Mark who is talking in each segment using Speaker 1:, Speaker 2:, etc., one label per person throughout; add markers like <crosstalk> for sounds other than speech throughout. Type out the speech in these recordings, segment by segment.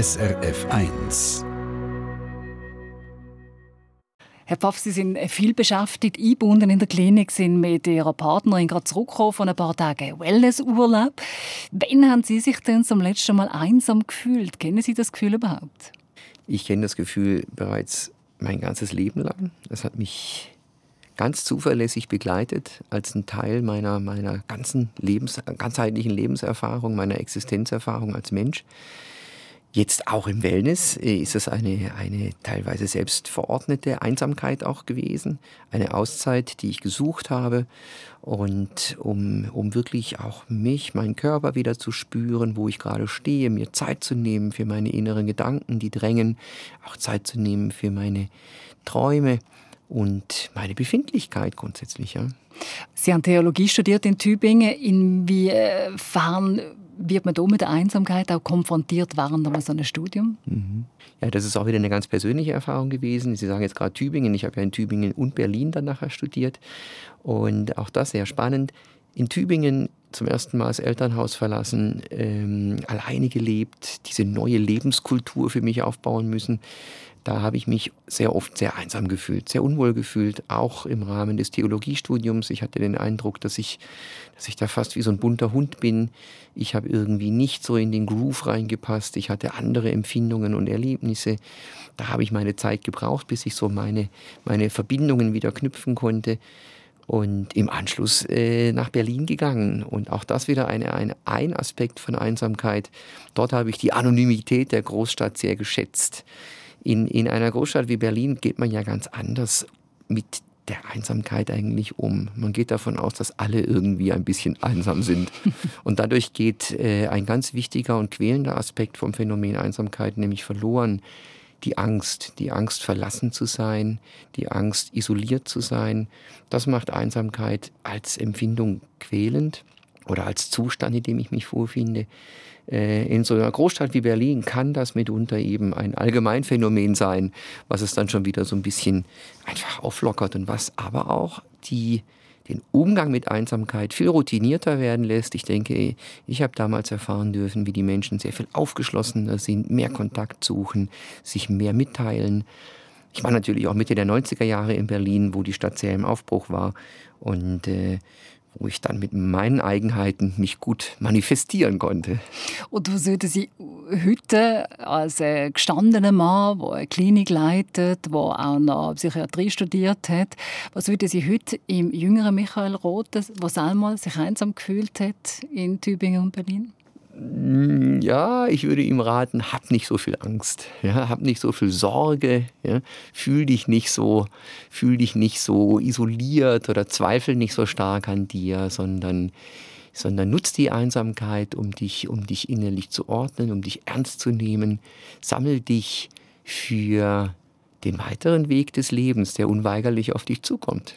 Speaker 1: SRF 1.
Speaker 2: Herr Pfaff, Sie sind viel beschäftigt, eingebunden in der Klinik, sind mit Ihrer Partnerin gerade zurückgekommen von ein paar Tagen Wellnessurlaub. Wann haben Sie sich denn zum letzten Mal einsam gefühlt? Kennen Sie das Gefühl überhaupt?
Speaker 3: Ich kenne das Gefühl bereits mein ganzes Leben lang. Es hat mich ganz zuverlässig begleitet als ein Teil meiner, meiner ganzen Lebens, ganzheitlichen Lebenserfahrung, meiner Existenzerfahrung als Mensch. Jetzt auch im Wellness äh, ist es eine, eine teilweise selbst verordnete Einsamkeit auch gewesen. Eine Auszeit, die ich gesucht habe. Und um, um wirklich auch mich, meinen Körper wieder zu spüren, wo ich gerade stehe, mir Zeit zu nehmen für meine inneren Gedanken, die drängen, auch Zeit zu nehmen für meine Träume und meine Befindlichkeit grundsätzlich. Ja.
Speaker 2: Sie haben Theologie studiert in Tübingen. Inwiefern wird man da mit der Einsamkeit auch konfrontiert während so einem Studium?
Speaker 3: Mhm. Ja, das ist auch wieder eine ganz persönliche Erfahrung gewesen. Sie sagen jetzt gerade Tübingen. Ich habe ja in Tübingen und Berlin dann nachher studiert. Und auch das sehr spannend. In Tübingen zum ersten Mal das Elternhaus verlassen, ähm, alleine gelebt, diese neue Lebenskultur für mich aufbauen müssen. Da habe ich mich sehr oft sehr einsam gefühlt, sehr unwohl gefühlt, auch im Rahmen des Theologiestudiums. Ich hatte den Eindruck, dass ich, dass ich da fast wie so ein bunter Hund bin. Ich habe irgendwie nicht so in den Groove reingepasst. Ich hatte andere Empfindungen und Erlebnisse. Da habe ich meine Zeit gebraucht, bis ich so meine, meine Verbindungen wieder knüpfen konnte und im Anschluss äh, nach Berlin gegangen. Und auch das wieder eine, eine, ein Aspekt von Einsamkeit. Dort habe ich die Anonymität der Großstadt sehr geschätzt. In, in einer Großstadt wie Berlin geht man ja ganz anders mit der Einsamkeit eigentlich um. Man geht davon aus, dass alle irgendwie ein bisschen einsam sind. <laughs> Und dadurch geht äh, ein ganz wichtiger und quälender Aspekt vom Phänomen Einsamkeit nämlich verloren. Die Angst, die Angst verlassen zu sein, die Angst isoliert zu sein, das macht Einsamkeit als Empfindung quälend oder als Zustand, in dem ich mich vorfinde. Äh, in so einer Großstadt wie Berlin kann das mitunter eben ein Allgemeinphänomen sein, was es dann schon wieder so ein bisschen einfach auflockert und was aber auch die, den Umgang mit Einsamkeit viel routinierter werden lässt. Ich denke, ich habe damals erfahren dürfen, wie die Menschen sehr viel aufgeschlossener sind, mehr Kontakt suchen, sich mehr mitteilen. Ich war natürlich auch Mitte der 90er Jahre in Berlin, wo die Stadt sehr im Aufbruch war. Und äh, wo ich dann mit meinen Eigenheiten mich gut manifestieren konnte.
Speaker 2: Und was würden Sie heute als gestandener Mann, der eine Klinik leitet, der auch noch Psychiatrie studiert hat, was würden Sie heute im jüngeren Michael Roth, der einmal sich einsam gefühlt hat in Tübingen und Berlin?
Speaker 3: Mm, ja, ich würde ihm raten, hab nicht so viel Angst, ja, hab nicht so viel Sorge, ja, fühl dich nicht so, fühl dich nicht so isoliert oder zweifel nicht so stark an dir, sondern sondern nutz die Einsamkeit, um dich, um dich innerlich zu ordnen, um dich ernst zu nehmen. Sammel dich für den weiteren Weg des Lebens, der unweigerlich auf dich zukommt.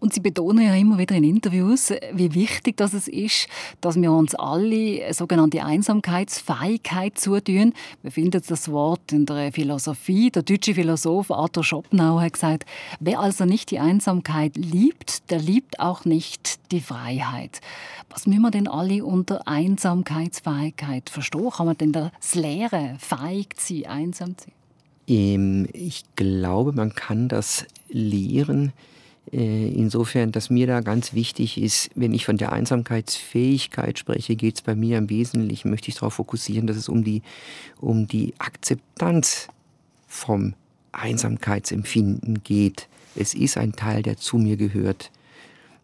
Speaker 2: Und Sie betonen ja immer wieder in Interviews, wie wichtig das ist, dass wir uns alle sogenannte Einsamkeitsfähigkeit zutun. Wir finden das Wort in der Philosophie. Der deutsche Philosoph Arthur Schopenhauer hat gesagt, wer also nicht die Einsamkeit liebt, der liebt auch nicht die Freiheit. Was müssen wir denn alle unter Einsamkeitsfähigkeit verstehen? Kann man denn das lehren, fähig sein, einsam zu sein?
Speaker 3: Ich glaube, man kann das lehren, insofern, dass mir da ganz wichtig ist, wenn ich von der Einsamkeitsfähigkeit spreche, geht es bei mir im Wesentlichen, möchte ich darauf fokussieren, dass es um die, um die Akzeptanz vom Einsamkeitsempfinden geht. Es ist ein Teil, der zu mir gehört.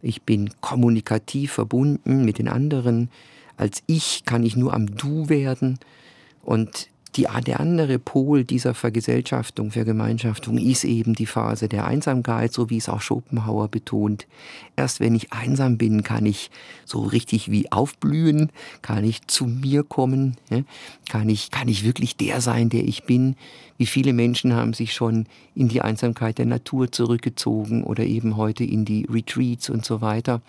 Speaker 3: Ich bin kommunikativ verbunden mit den anderen. Als ich kann ich nur am Du werden. Und die, der andere Pol dieser Vergesellschaftung, Vergemeinschaftung ist eben die Phase der Einsamkeit, so wie es auch Schopenhauer betont. Erst wenn ich einsam bin, kann ich so richtig wie aufblühen, kann ich zu mir kommen, kann, ich, kann ich wirklich der sein, der ich bin. Wie viele Menschen haben sich schon in die Einsamkeit der Natur zurückgezogen oder eben heute in die Retreats und so weiter.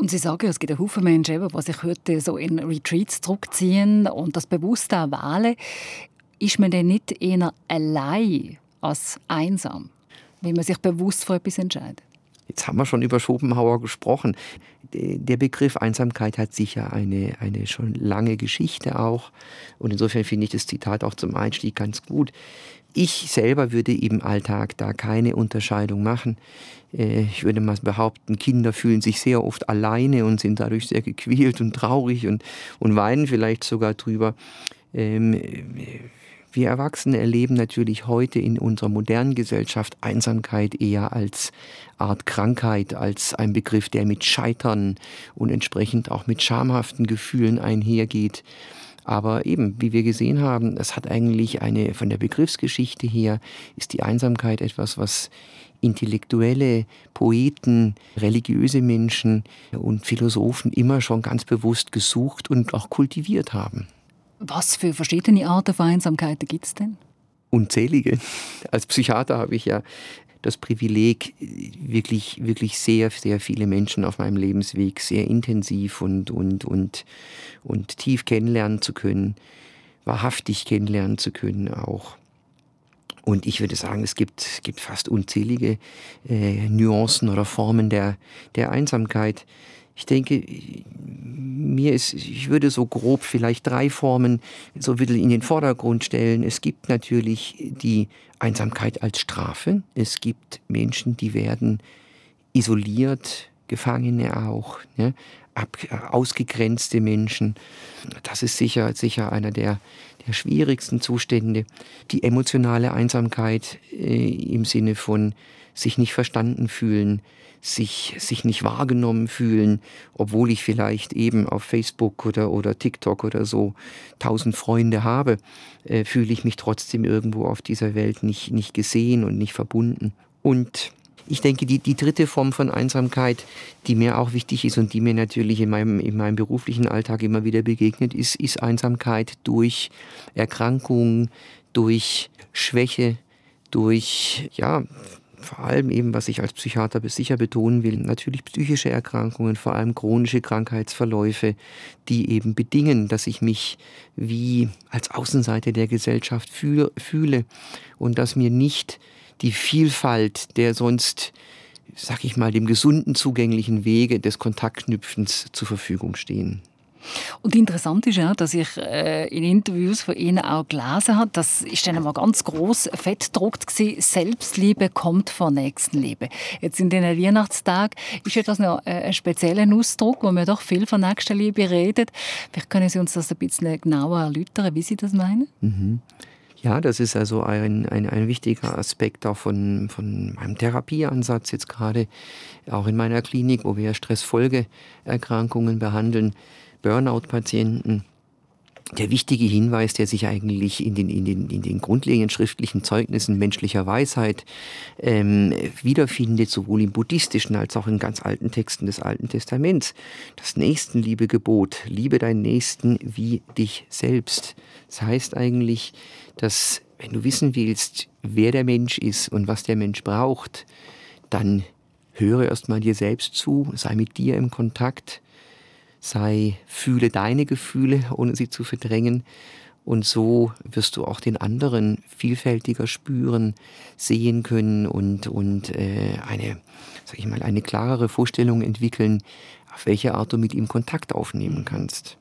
Speaker 2: Und Sie sagen, es gibt einen Haufen Menschen, die sich heute so in Retreats zurückziehen und das bewusst auch wählen. Ist man denn nicht eher allein als einsam, wenn man sich bewusst für etwas entscheidet?
Speaker 3: Jetzt haben wir schon über Schopenhauer gesprochen. der Begriff Einsamkeit hat sicher eine, eine schon lange Geschichte auch. Und insofern finde ich das Zitat auch zum Einstieg ganz gut. Ich selber würde im Alltag da keine Unterscheidung machen. Äh, ich würde mal behaupten, Kinder fühlen sich sehr oft alleine und sind dadurch sehr gequält und traurig und, und weinen vielleicht sogar drüber. Ähm, wir Erwachsene erleben natürlich heute in unserer modernen Gesellschaft Einsamkeit eher als Art Krankheit, als ein Begriff, der mit Scheitern und entsprechend auch mit schamhaften Gefühlen einhergeht. Aber eben, wie wir gesehen haben, es hat eigentlich eine, von der Begriffsgeschichte her, ist die Einsamkeit etwas, was Intellektuelle, Poeten, religiöse Menschen und Philosophen immer schon ganz bewusst gesucht und auch kultiviert haben.
Speaker 2: Was für verschiedene Arten von Einsamkeiten gibt es denn?
Speaker 3: Unzählige. Als Psychiater habe ich ja das Privileg, wirklich, wirklich sehr, sehr viele Menschen auf meinem Lebensweg sehr intensiv und, und, und, und tief kennenlernen zu können, wahrhaftig kennenlernen zu können auch. Und ich würde sagen, es gibt, gibt fast unzählige äh, Nuancen oder Formen der, der Einsamkeit. Ich denke, mir ist, ich würde so grob vielleicht drei Formen so ein in den Vordergrund stellen. Es gibt natürlich die Einsamkeit als Strafe. Es gibt Menschen, die werden isoliert, Gefangene auch, ne? Ab, ausgegrenzte Menschen. Das ist sicher, sicher einer der, der schwierigsten Zustände. Die emotionale Einsamkeit äh, im Sinne von sich nicht verstanden fühlen, sich, sich nicht wahrgenommen fühlen, obwohl ich vielleicht eben auf Facebook oder, oder TikTok oder so tausend Freunde habe, äh, fühle ich mich trotzdem irgendwo auf dieser Welt nicht, nicht gesehen und nicht verbunden. Und ich denke, die, die dritte Form von Einsamkeit, die mir auch wichtig ist und die mir natürlich in meinem, in meinem beruflichen Alltag immer wieder begegnet, ist, ist Einsamkeit durch Erkrankung, durch Schwäche, durch ja, vor allem eben, was ich als Psychiater sicher betonen will, natürlich psychische Erkrankungen, vor allem chronische Krankheitsverläufe, die eben bedingen, dass ich mich wie als Außenseite der Gesellschaft fühle und dass mir nicht die Vielfalt der sonst, sag ich mal, dem gesunden zugänglichen Wege des Kontaktknüpfens zur Verfügung stehen.
Speaker 2: Und interessant ist ja, dass ich äh, in Interviews von Ihnen auch gelesen habe, das ist dann einmal ganz groß fett gedruckt gewesen, Selbstliebe kommt vor Nächstenliebe. Jetzt in den Weihnachtstagen ist ja das noch äh, ein spezieller Ausdruck, wo man doch viel von Nächstenliebe redet. Vielleicht können Sie uns das ein bisschen genauer erläutern, wie Sie das meinen?
Speaker 3: Mhm. Ja, das ist also ein, ein, ein wichtiger Aspekt auch von, von meinem Therapieansatz jetzt gerade, auch in meiner Klinik, wo wir Stressfolgeerkrankungen behandeln. Burnout-Patienten der wichtige Hinweis, der sich eigentlich in den, in den, in den grundlegenden schriftlichen Zeugnissen menschlicher Weisheit ähm, wiederfindet, sowohl im buddhistischen als auch in ganz alten Texten des Alten Testaments. Das Nächstenliebegebot, liebe deinen Nächsten wie dich selbst. Das heißt eigentlich, dass wenn du wissen willst, wer der Mensch ist und was der Mensch braucht, dann höre erstmal dir selbst zu, sei mit dir im Kontakt, sei, fühle deine Gefühle, ohne sie zu verdrängen. Und so wirst du auch den anderen vielfältiger spüren, sehen können und, und äh, eine, sag ich mal, eine klarere Vorstellung entwickeln, auf welche Art du mit ihm Kontakt aufnehmen kannst.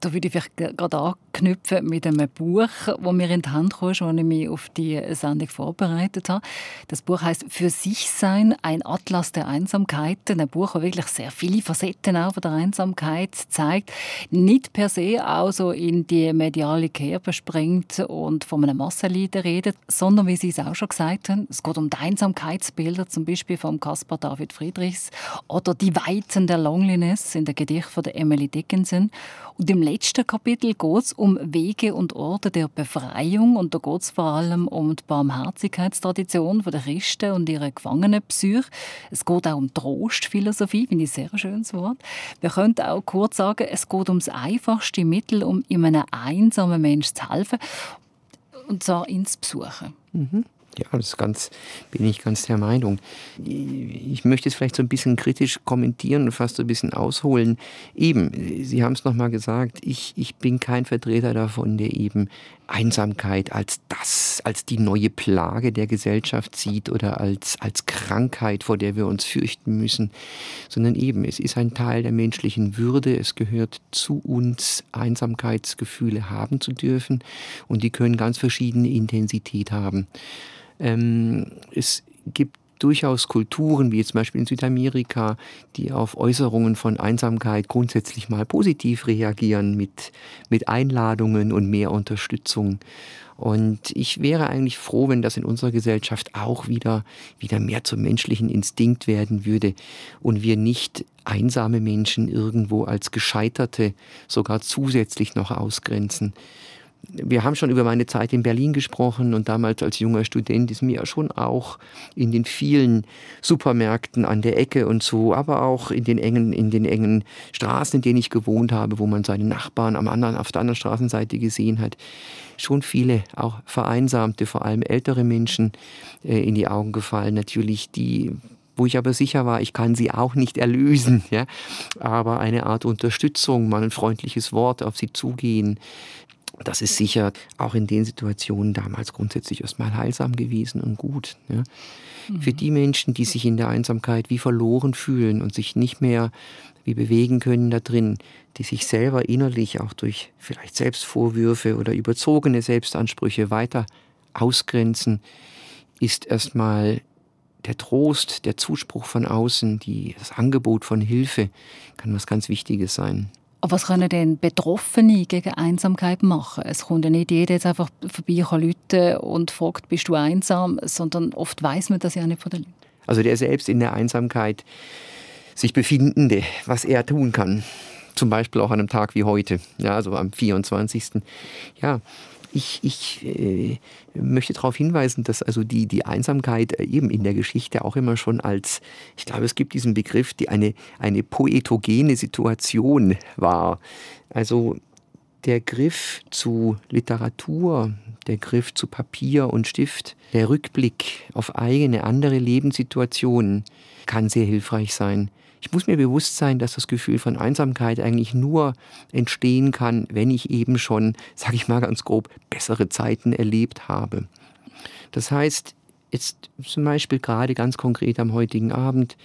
Speaker 2: Da würde ich vielleicht gerade anknüpfen mit einem Buch, das mir in die Hand kam, als ich mich auf die Sendung vorbereitet habe. Das Buch heißt «Für sich sein, ein Atlas der Einsamkeiten». Ein Buch, das wirklich sehr viele Facetten auch von der Einsamkeit zeigt. Nicht per se auch so in die mediale Kerbe springt und von einem Massenleiden redet, sondern, wie Sie es auch schon gesagt haben, es geht um die Einsamkeitsbilder, zum Beispiel von Caspar David Friedrichs oder die Weiten der Loneliness in der Gedicht von Emily Dickinson. Und im letzten Kapitel geht es um Wege und Orte der Befreiung und da geht es vor allem um die Barmherzigkeitstradition der Christen und ihre Gefangenenpsych. Es geht auch um Trostphilosophie, finde ich ein sehr schönes Wort. Wir könnten auch kurz sagen, es geht um das einfachste Mittel, um einem einsamen Menschen zu helfen, und zwar ins Besuchen.
Speaker 3: Mhm. Ja, das ganz, bin ich ganz der Meinung. Ich möchte es vielleicht so ein bisschen kritisch kommentieren und fast so ein bisschen ausholen. Eben, Sie haben es nochmal gesagt, ich, ich bin kein Vertreter davon, der eben Einsamkeit als das, als die neue Plage der Gesellschaft sieht oder als, als Krankheit, vor der wir uns fürchten müssen, sondern eben, es ist ein Teil der menschlichen Würde, es gehört zu uns, Einsamkeitsgefühle haben zu dürfen und die können ganz verschiedene Intensität haben. Ähm, es gibt durchaus Kulturen, wie zum Beispiel in Südamerika, die auf Äußerungen von Einsamkeit grundsätzlich mal positiv reagieren mit, mit Einladungen und mehr Unterstützung. Und ich wäre eigentlich froh, wenn das in unserer Gesellschaft auch wieder, wieder mehr zum menschlichen Instinkt werden würde und wir nicht einsame Menschen irgendwo als Gescheiterte sogar zusätzlich noch ausgrenzen wir haben schon über meine Zeit in Berlin gesprochen und damals als junger Student ist mir schon auch in den vielen Supermärkten an der Ecke und so, aber auch in den engen, in den engen Straßen, in denen ich gewohnt habe, wo man seine Nachbarn am anderen, auf der anderen Straßenseite gesehen hat, schon viele, auch vereinsamte, vor allem ältere Menschen äh, in die Augen gefallen. Natürlich die wo ich aber sicher war, ich kann sie auch nicht erlösen, ja, aber eine Art Unterstützung, mal ein freundliches Wort auf sie zugehen, das ist sicher auch in den Situationen damals grundsätzlich erstmal heilsam gewesen und gut. Ja. Mhm. Für die Menschen, die sich in der Einsamkeit wie verloren fühlen und sich nicht mehr wie bewegen können da drin, die sich selber innerlich auch durch vielleicht Selbstvorwürfe oder überzogene Selbstansprüche weiter ausgrenzen, ist erstmal der Trost, der Zuspruch von außen, die, das Angebot von Hilfe kann was ganz Wichtiges sein.
Speaker 2: Aber was können denn Betroffene gegen Einsamkeit machen? Es kommt ja nicht jeder jetzt einfach vorbei kann und fragt, bist du einsam, sondern oft weiß man das ja nicht von den Leuten.
Speaker 3: Also der selbst in der Einsamkeit sich befindende, was er tun kann. Zum Beispiel auch an einem Tag wie heute, ja, also am 24. Ja, ich, ich äh, möchte darauf hinweisen, dass also die, die Einsamkeit äh, eben in der Geschichte auch immer schon als, ich glaube, es gibt diesen Begriff, die eine, eine poetogene Situation war. Also der Griff zu Literatur, der Griff zu Papier und Stift, der Rückblick auf eigene andere Lebenssituationen kann sehr hilfreich sein. Ich muss mir bewusst sein, dass das Gefühl von Einsamkeit eigentlich nur entstehen kann, wenn ich eben schon, sage ich mal ganz grob, bessere Zeiten erlebt habe. Das heißt, jetzt zum Beispiel gerade ganz konkret am heutigen Abend,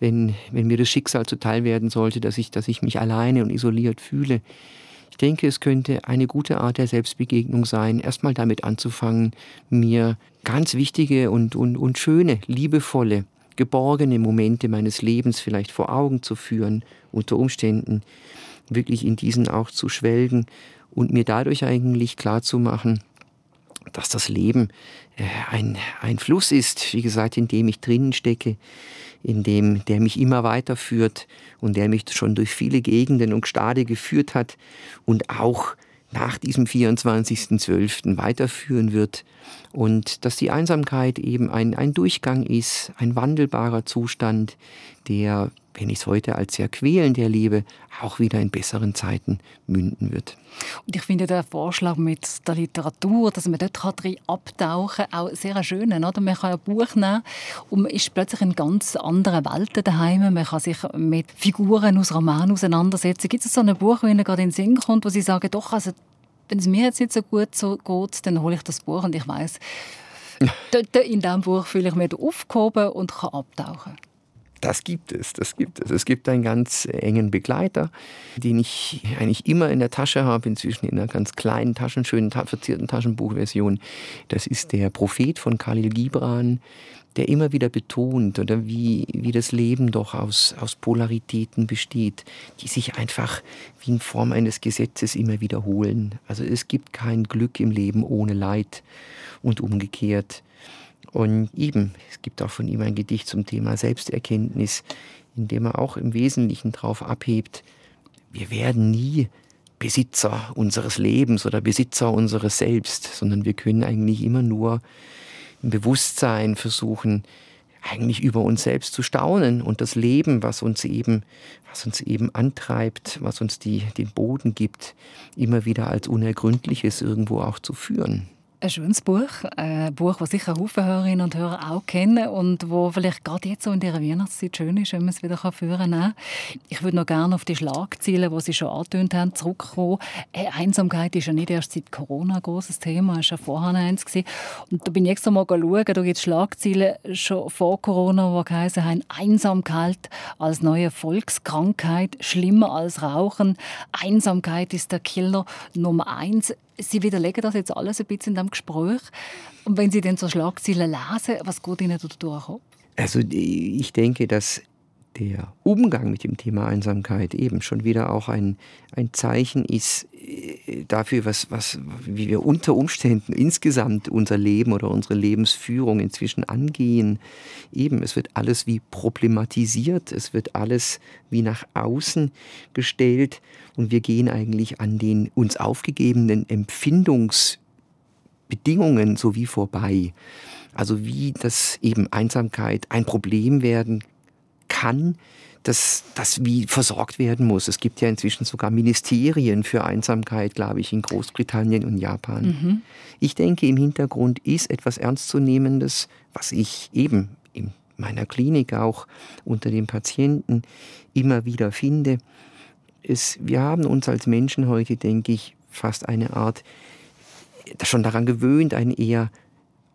Speaker 3: wenn, wenn mir das Schicksal zuteil werden sollte, dass ich, dass ich mich alleine und isoliert fühle, ich denke, es könnte eine gute Art der Selbstbegegnung sein, erstmal damit anzufangen, mir ganz wichtige und, und, und schöne, liebevolle geborgene Momente meines Lebens vielleicht vor Augen zu führen, unter Umständen wirklich in diesen auch zu schwelgen und mir dadurch eigentlich klar zu machen, dass das Leben äh, ein, ein Fluss ist, wie gesagt, in dem ich drinnen stecke, in dem, der mich immer weiterführt und der mich schon durch viele Gegenden und Stade geführt hat und auch nach diesem 24.12. weiterführen wird und dass die Einsamkeit eben ein, ein Durchgang ist, ein wandelbarer Zustand, der, wenn ich es heute als sehr quälend erlebe, auch wieder in besseren Zeiten münden wird.
Speaker 2: Und ich finde den Vorschlag mit der Literatur, dass man dort drin abtauchen kann, auch sehr schön. Oder? Man kann ein Buch nehmen und man ist plötzlich in ganz anderen Welten daheim. Man kann sich mit Figuren aus Romanen auseinandersetzen. Gibt es so ein Buch, wenn gerade in den Sinn kommt, wo Sie sagen, doch, also wenn es mir jetzt nicht so gut so geht, dann hole ich das Buch und ich weiß, <laughs> in diesem Buch fühle ich mich aufgehoben und kann abtauchen.
Speaker 3: Das gibt es, das gibt es. Es gibt einen ganz engen Begleiter, den ich eigentlich immer in der Tasche habe, inzwischen in einer ganz kleinen, taschenschönen, verzierten Taschenbuchversion. Das ist der Prophet von Khalil Gibran, der immer wieder betont, oder wie, wie das Leben doch aus, aus Polaritäten besteht, die sich einfach wie in Form eines Gesetzes immer wiederholen. Also es gibt kein Glück im Leben ohne Leid und umgekehrt. Und eben, es gibt auch von ihm ein Gedicht zum Thema Selbsterkenntnis, in dem er auch im Wesentlichen darauf abhebt, wir werden nie Besitzer unseres Lebens oder Besitzer unseres Selbst, sondern wir können eigentlich immer nur im Bewusstsein versuchen, eigentlich über uns selbst zu staunen und das Leben, was uns eben, was uns eben antreibt, was uns die, den Boden gibt, immer wieder als Unergründliches irgendwo auch zu führen.
Speaker 2: Ein schönes Buch, ein Buch, das sicher Haufen Hörerinnen und Hörer auch kennen und wo vielleicht gerade jetzt so in dieser Weihnachtszeit schön ist, wenn man es wieder führen kann. Ich würde noch gerne auf die Schlagzeilen, die Sie schon angetönt haben, zurückkommen. Einsamkeit ist ja nicht erst seit Corona ein großes Thema, es war ja vorher eins. Gewesen. Und da bin ich extra mal schauen, da gibt es Schlagzeilen schon vor Corona, die geheißen haben, Einsamkeit als neue Volkskrankheit, schlimmer als Rauchen. Einsamkeit ist der Killer Nummer eins. Sie widerlegen das jetzt alles ein bisschen in diesem Gespräch. Und wenn Sie dann so Schlagzeilen lesen, was geht Ihnen da durch
Speaker 3: Also ich denke, dass der Umgang mit dem Thema Einsamkeit eben schon wieder auch ein, ein Zeichen ist äh, dafür, was, was, wie wir unter Umständen insgesamt unser Leben oder unsere Lebensführung inzwischen angehen. Eben, es wird alles wie problematisiert, es wird alles wie nach außen gestellt und wir gehen eigentlich an den uns aufgegebenen Empfindungsbedingungen sowie vorbei. Also wie das eben Einsamkeit ein Problem werden kann, dass das wie versorgt werden muss. Es gibt ja inzwischen sogar Ministerien für Einsamkeit, glaube ich, in Großbritannien und Japan. Mhm. Ich denke, im Hintergrund ist etwas Ernstzunehmendes, was ich eben in meiner Klinik auch unter den Patienten immer wieder finde. Es, wir haben uns als Menschen heute, denke ich, fast eine Art schon daran gewöhnt, ein eher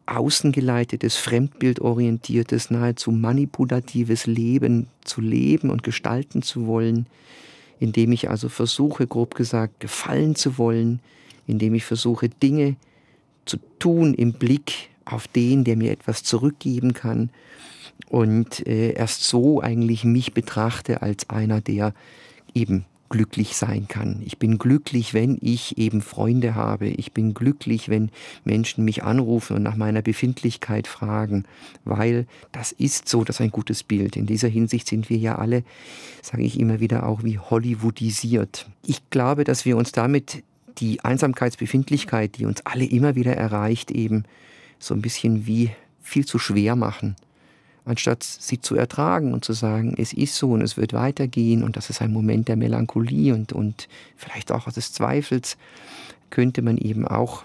Speaker 3: außengeleitetes, fremdbildorientiertes, nahezu manipulatives Leben zu leben und gestalten zu wollen, indem ich also versuche, grob gesagt, gefallen zu wollen, indem ich versuche, Dinge zu tun im Blick auf den, der mir etwas zurückgeben kann und äh, erst so eigentlich mich betrachte als einer, der eben glücklich sein kann. Ich bin glücklich, wenn ich eben Freunde habe. Ich bin glücklich, wenn Menschen mich anrufen und nach meiner Befindlichkeit fragen, weil das ist so, das ist ein gutes Bild. In dieser Hinsicht sind wir ja alle, sage ich immer wieder, auch wie Hollywoodisiert. Ich glaube, dass wir uns damit die Einsamkeitsbefindlichkeit, die uns alle immer wieder erreicht, eben so ein bisschen wie viel zu schwer machen anstatt sie zu ertragen und zu sagen, es ist so und es wird weitergehen und das ist ein Moment der Melancholie und, und vielleicht auch des Zweifels, könnte man eben auch,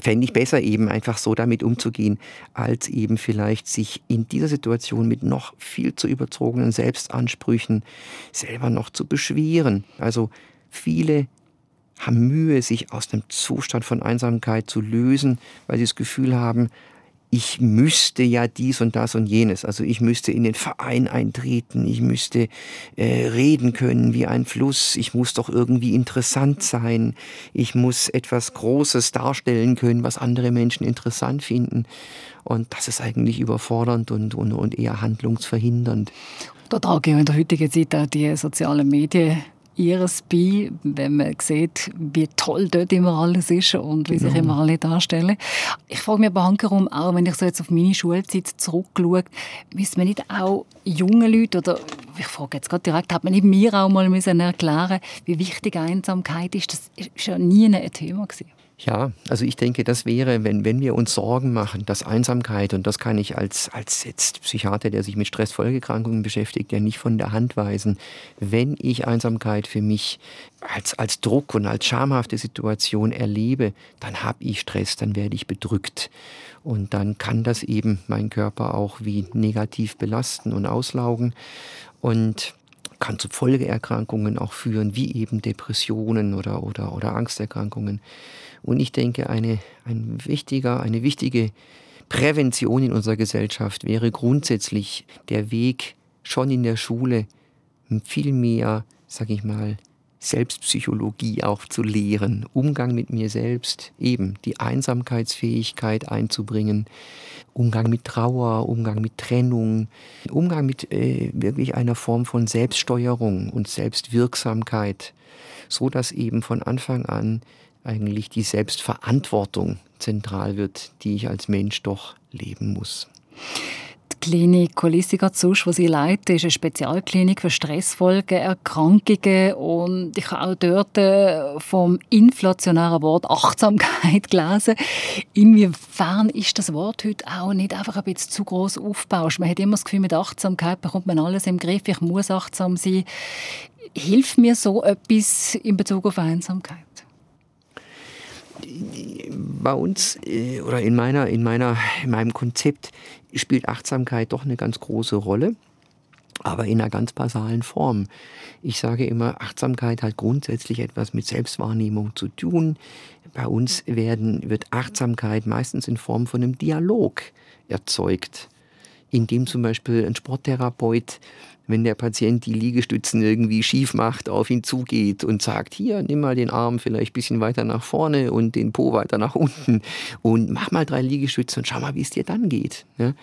Speaker 3: fände ich besser eben einfach so damit umzugehen, als eben vielleicht sich in dieser Situation mit noch viel zu überzogenen Selbstansprüchen selber noch zu beschweren. Also viele haben Mühe, sich aus dem Zustand von Einsamkeit zu lösen, weil sie das Gefühl haben, ich müsste ja dies und das und jenes. Also ich müsste in den Verein eintreten, ich müsste äh, reden können wie ein Fluss, ich muss doch irgendwie interessant sein, ich muss etwas Großes darstellen können, was andere Menschen interessant finden. Und das ist eigentlich überfordernd und, und, und eher handlungsverhindernd.
Speaker 2: Da trage ich in der heutigen Zeit auch die sozialen Medien ihres bei, wenn man sieht, wie toll dort immer alles ist und wie sich immer alle darstellen. Ich frage mich aber hankerum auch, wenn ich so jetzt auf meine Schulzeit zurückschaue, müssen wir nicht auch junge Leute oder ich frage jetzt gerade direkt, hat man nicht mir auch mal müssen erklären, wie wichtig Einsamkeit ist? Das ist ja nie ein Thema gewesen.
Speaker 3: Ja, also ich denke, das wäre, wenn, wenn wir uns Sorgen machen, dass Einsamkeit, und das kann ich als, als jetzt Psychiater, der sich mit Stressfolgekrankungen beschäftigt, ja nicht von der Hand weisen, wenn ich Einsamkeit für mich als, als Druck und als schamhafte Situation erlebe, dann habe ich Stress, dann werde ich bedrückt. Und dann kann das eben meinen Körper auch wie negativ belasten und auslaugen. Und kann zu Folgeerkrankungen auch führen, wie eben Depressionen oder, oder, oder Angsterkrankungen. Und ich denke, eine, ein wichtiger, eine wichtige Prävention in unserer Gesellschaft wäre grundsätzlich der Weg schon in der Schule viel mehr, sage ich mal, Selbstpsychologie auch zu lehren, Umgang mit mir selbst, eben die Einsamkeitsfähigkeit einzubringen, Umgang mit Trauer, Umgang mit Trennung, Umgang mit äh, wirklich einer Form von Selbststeuerung und Selbstwirksamkeit, so dass eben von Anfang an eigentlich die Selbstverantwortung zentral wird, die ich als Mensch doch leben muss.
Speaker 2: Die Klinik Holistica Zusch, die Sie leiten, ist eine Spezialklinik für Stressfolgeerkrankungen und ich habe auch dort äh, vom inflationären Wort Achtsamkeit <laughs> gelesen. Inwiefern ist das Wort heute auch nicht einfach ein bisschen zu groß aufgebaut? Man hat immer das Gefühl, mit Achtsamkeit bekommt man alles im Griff, ich muss achtsam sein. Hilft mir so etwas in Bezug auf Einsamkeit?
Speaker 3: Bei uns äh, oder in, meiner, in, meiner, in meinem Konzept spielt Achtsamkeit doch eine ganz große Rolle, aber in einer ganz basalen Form. Ich sage immer, Achtsamkeit hat grundsätzlich etwas mit Selbstwahrnehmung zu tun. Bei uns werden, wird Achtsamkeit meistens in Form von einem Dialog erzeugt, in dem zum Beispiel ein Sporttherapeut wenn der Patient die Liegestützen irgendwie schief macht, auf ihn zugeht und sagt, hier, nimm mal den Arm vielleicht ein bisschen weiter nach vorne und den Po weiter nach unten und mach mal drei Liegestützen und schau mal, wie es dir dann geht. Ja?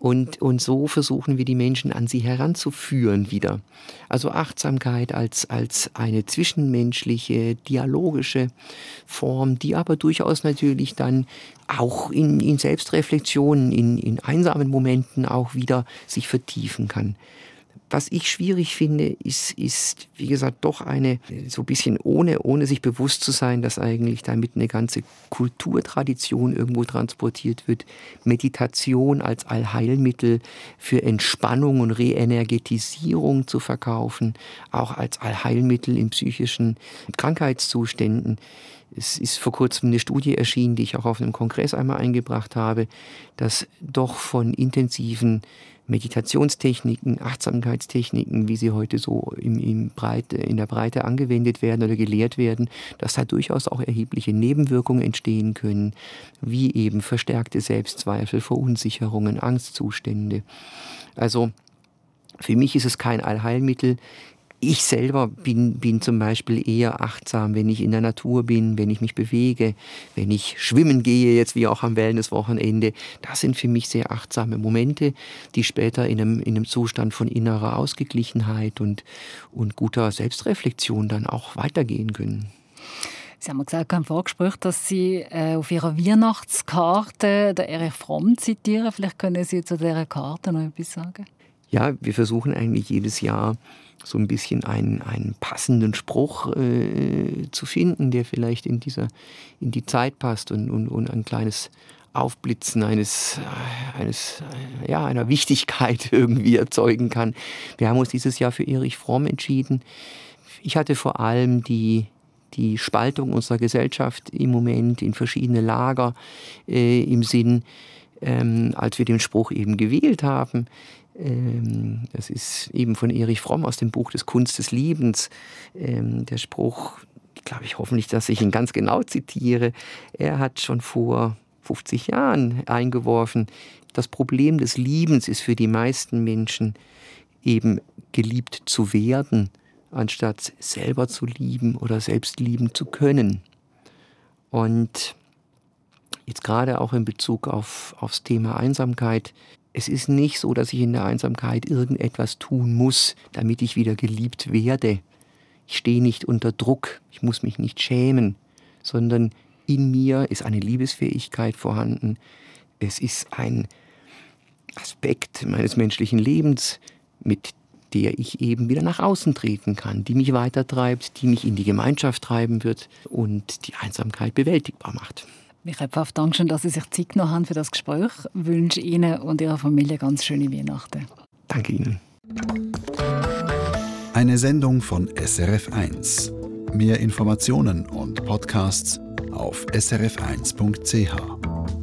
Speaker 3: Und, und so versuchen wir die Menschen an sie heranzuführen wieder. Also Achtsamkeit als, als eine zwischenmenschliche, dialogische Form, die aber durchaus natürlich dann auch in, in Selbstreflexionen, in, in einsamen Momenten auch wieder sich vertiefen kann. Was ich schwierig finde, ist, ist, wie gesagt, doch eine, so ein bisschen ohne, ohne sich bewusst zu sein, dass eigentlich damit eine ganze Kulturtradition irgendwo transportiert wird. Meditation als Allheilmittel für Entspannung und Reenergetisierung zu verkaufen, auch als Allheilmittel in psychischen Krankheitszuständen. Es ist vor kurzem eine Studie erschienen, die ich auch auf einem Kongress einmal eingebracht habe, dass doch von intensiven Meditationstechniken, Achtsamkeitstechniken, wie sie heute so im, im Breite, in der Breite angewendet werden oder gelehrt werden, dass da durchaus auch erhebliche Nebenwirkungen entstehen können, wie eben verstärkte Selbstzweifel, Verunsicherungen, Angstzustände. Also für mich ist es kein Allheilmittel. Ich selber bin, bin zum Beispiel eher achtsam, wenn ich in der Natur bin, wenn ich mich bewege, wenn ich schwimmen gehe, jetzt wie auch am Wellnesswochenende. Das sind für mich sehr achtsame Momente, die später in einem, in einem Zustand von innerer Ausgeglichenheit und, und guter Selbstreflexion dann auch weitergehen können.
Speaker 2: Sie haben gesagt im Vorgespräch, dass Sie äh, auf Ihrer Weihnachtskarte der Erich Fromm zitieren. Vielleicht können Sie zu dieser Karte noch etwas sagen.
Speaker 3: Ja, wir versuchen eigentlich jedes Jahr so ein bisschen einen, einen passenden Spruch äh, zu finden, der vielleicht in, dieser, in die Zeit passt und, und, und ein kleines Aufblitzen eines, eines, ja, einer Wichtigkeit <laughs> irgendwie erzeugen kann. Wir haben uns dieses Jahr für Erich Fromm entschieden. Ich hatte vor allem die, die Spaltung unserer Gesellschaft im Moment in verschiedene Lager äh, im Sinn, ähm, als wir den Spruch eben gewählt haben. Ähm, das ist eben von Erich Fromm aus dem Buch des Kunst des Liebens. Ähm, der Spruch, glaube ich hoffentlich, dass ich ihn ganz genau zitiere. Er hat schon vor 50 Jahren eingeworfen, das Problem des Liebens ist für die meisten Menschen eben geliebt zu werden, anstatt selber zu lieben oder selbst lieben zu können. Und jetzt gerade auch in Bezug auf, aufs Thema Einsamkeit es ist nicht so, dass ich in der Einsamkeit irgendetwas tun muss, damit ich wieder geliebt werde. Ich stehe nicht unter Druck, ich muss mich nicht schämen, sondern in mir ist eine Liebesfähigkeit vorhanden. Es ist ein Aspekt meines menschlichen Lebens, mit der ich eben wieder nach außen treten kann, die mich weitertreibt, die mich in die Gemeinschaft treiben wird und die Einsamkeit bewältigbar macht.
Speaker 2: Michael Pfaff, danke schön, dass Sie sich Zeit genommen haben für das Gespräch. Ich wünsche Ihnen und Ihrer Familie ganz schöne Weihnachten.
Speaker 3: Danke Ihnen.
Speaker 1: Eine Sendung von SRF1. Mehr Informationen und Podcasts auf srf1.ch.